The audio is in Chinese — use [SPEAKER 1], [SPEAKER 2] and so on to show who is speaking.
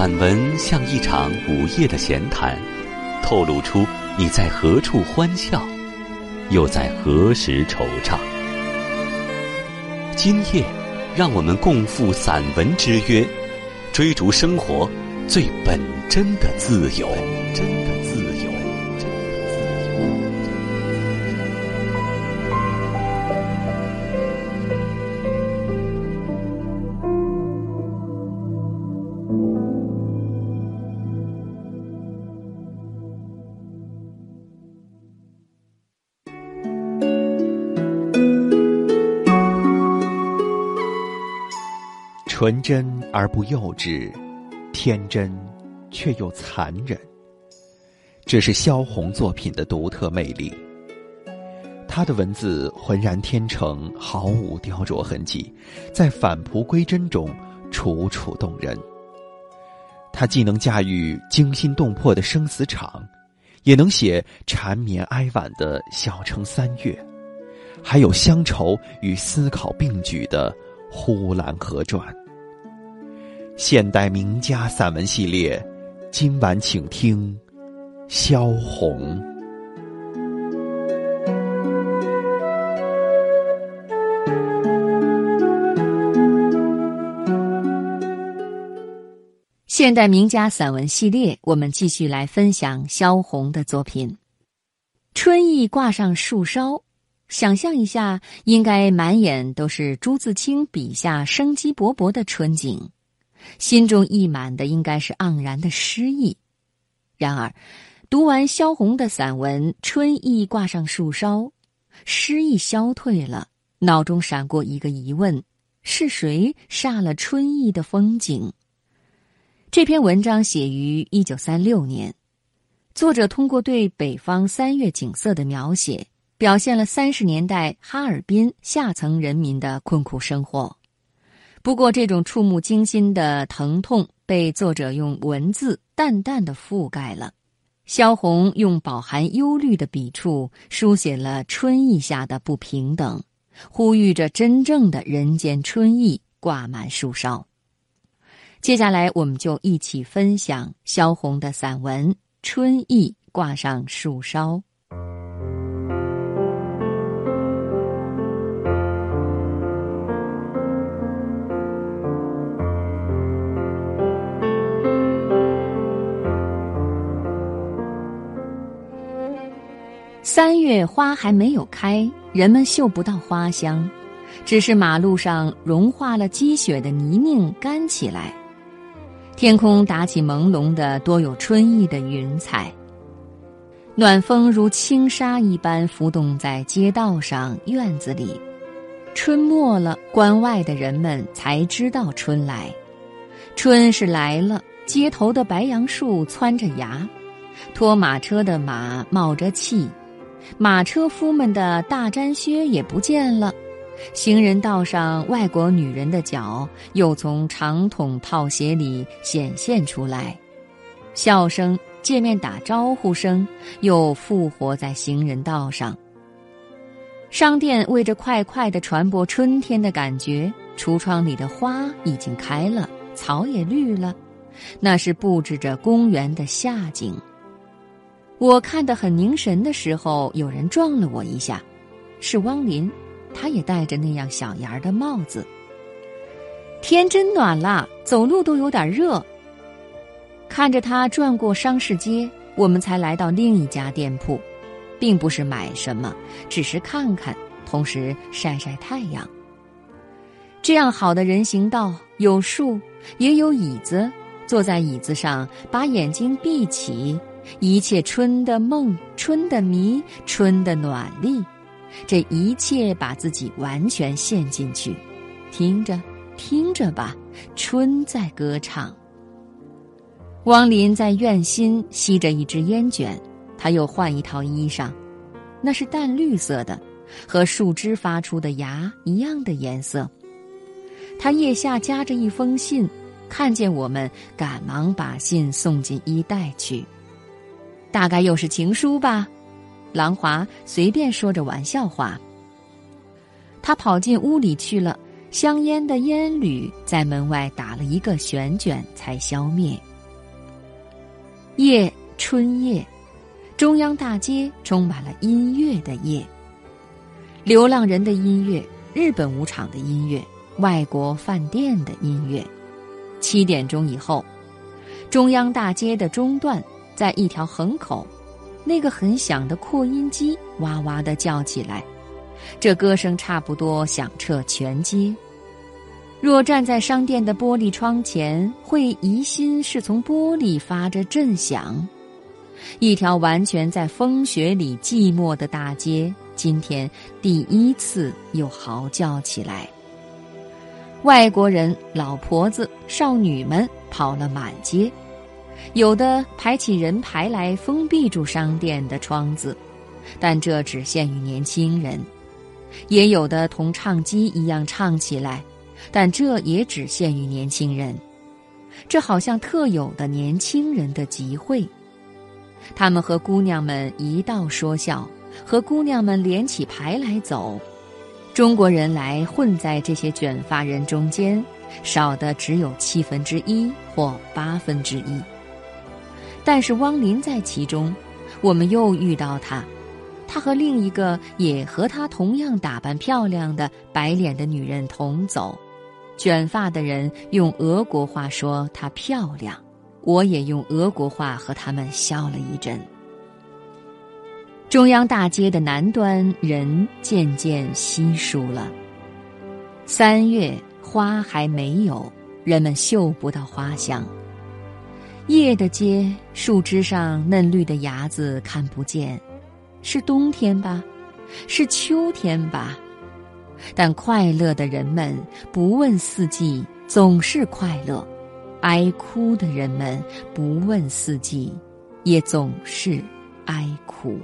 [SPEAKER 1] 散文像一场午夜的闲谈，透露出你在何处欢笑，又在何时惆怅。今夜，让我们共赴散文之约，追逐生活最本真的自由。真的。
[SPEAKER 2] 纯真而不幼稚，天真却又残忍。这是萧红作品的独特魅力。他的文字浑然天成，毫无雕琢痕迹，在返璞归真中楚楚动人。他既能驾驭惊心动魄的生死场，也能写缠绵哀婉的小城三月，还有乡愁与思考并举的呼兰河传。现代名家散文系列，今晚请听萧红。
[SPEAKER 3] 现代名家散文系列，我们继续来分享萧红的作品《春意挂上树梢》。想象一下，应该满眼都是朱自清笔下生机勃勃的春景。心中溢满的应该是盎然的诗意，然而，读完萧红的散文《春意挂上树梢》，诗意消退了，脑中闪过一个疑问：是谁煞了春意的风景？这篇文章写于一九三六年，作者通过对北方三月景色的描写，表现了三十年代哈尔滨下层人民的困苦生活。不过，这种触目惊心的疼痛被作者用文字淡淡的覆盖了。萧红用饱含忧虑的笔触，书写了春意下的不平等，呼吁着真正的人间春意挂满树梢。接下来，我们就一起分享萧红的散文《春意挂上树梢》。三月花还没有开，人们嗅不到花香，只是马路上融化了积雪的泥泞干起来，天空打起朦胧的多有春意的云彩，暖风如轻纱一般浮动在街道上、院子里。春末了，关外的人们才知道春来，春是来了。街头的白杨树窜着芽，拖马车的马冒着气。马车夫们的大毡靴也不见了，行人道上外国女人的脚又从长筒套鞋里显现出来，笑声、见面打招呼声又复活在行人道上。商店为着快快地传播春天的感觉，橱窗里的花已经开了，草也绿了，那是布置着公园的夏景。我看得很凝神的时候，有人撞了我一下，是汪林，他也戴着那样小檐儿的帽子。天真暖了，走路都有点热。看着他转过商市街，我们才来到另一家店铺，并不是买什么，只是看看，同时晒晒太阳。这样好的人行道，有树，也有椅子，坐在椅子上，把眼睛闭起。一切春的梦，春的迷，春的暖丽，这一切把自己完全陷进去，听着，听着吧，春在歌唱。汪林在院心吸着一支烟卷，他又换一套衣裳，那是淡绿色的，和树枝发出的芽一样的颜色。他腋下夹着一封信，看见我们，赶忙把信送进衣袋去。大概又是情书吧，郎华随便说着玩笑话。他跑进屋里去了，香烟的烟缕在门外打了一个旋卷才消灭。夜，春夜，中央大街充满了音乐的夜。流浪人的音乐，日本舞场的音乐，外国饭店的音乐。七点钟以后，中央大街的中段，在一条横口，那个很响的扩音机哇哇的叫起来，这歌声差不多响彻全街。若站在商店的玻璃窗前，会疑心是从玻璃发着震响。一条完全在风雪里寂寞的大街，今天第一次又嚎叫起来。外国人、老婆子、少女们跑了满街，有的排起人排来封闭住商店的窗子，但这只限于年轻人；也有的同唱机一样唱起来，但这也只限于年轻人。这好像特有的年轻人的集会，他们和姑娘们一道说笑，和姑娘们连起排来走。中国人来混在这些卷发人中间，少的只有七分之一或八分之一。但是汪林在其中，我们又遇到他，他和另一个也和他同样打扮漂亮的白脸的女人同走。卷发的人用俄国话说她漂亮，我也用俄国话和他们笑了一阵。中央大街的南端人渐渐稀疏了。三月花还没有，人们嗅不到花香。夜的街，树枝上嫩绿的芽子看不见，是冬天吧？是秋天吧？但快乐的人们不问四季，总是快乐；哀哭的人们不问四季，也总是哀哭。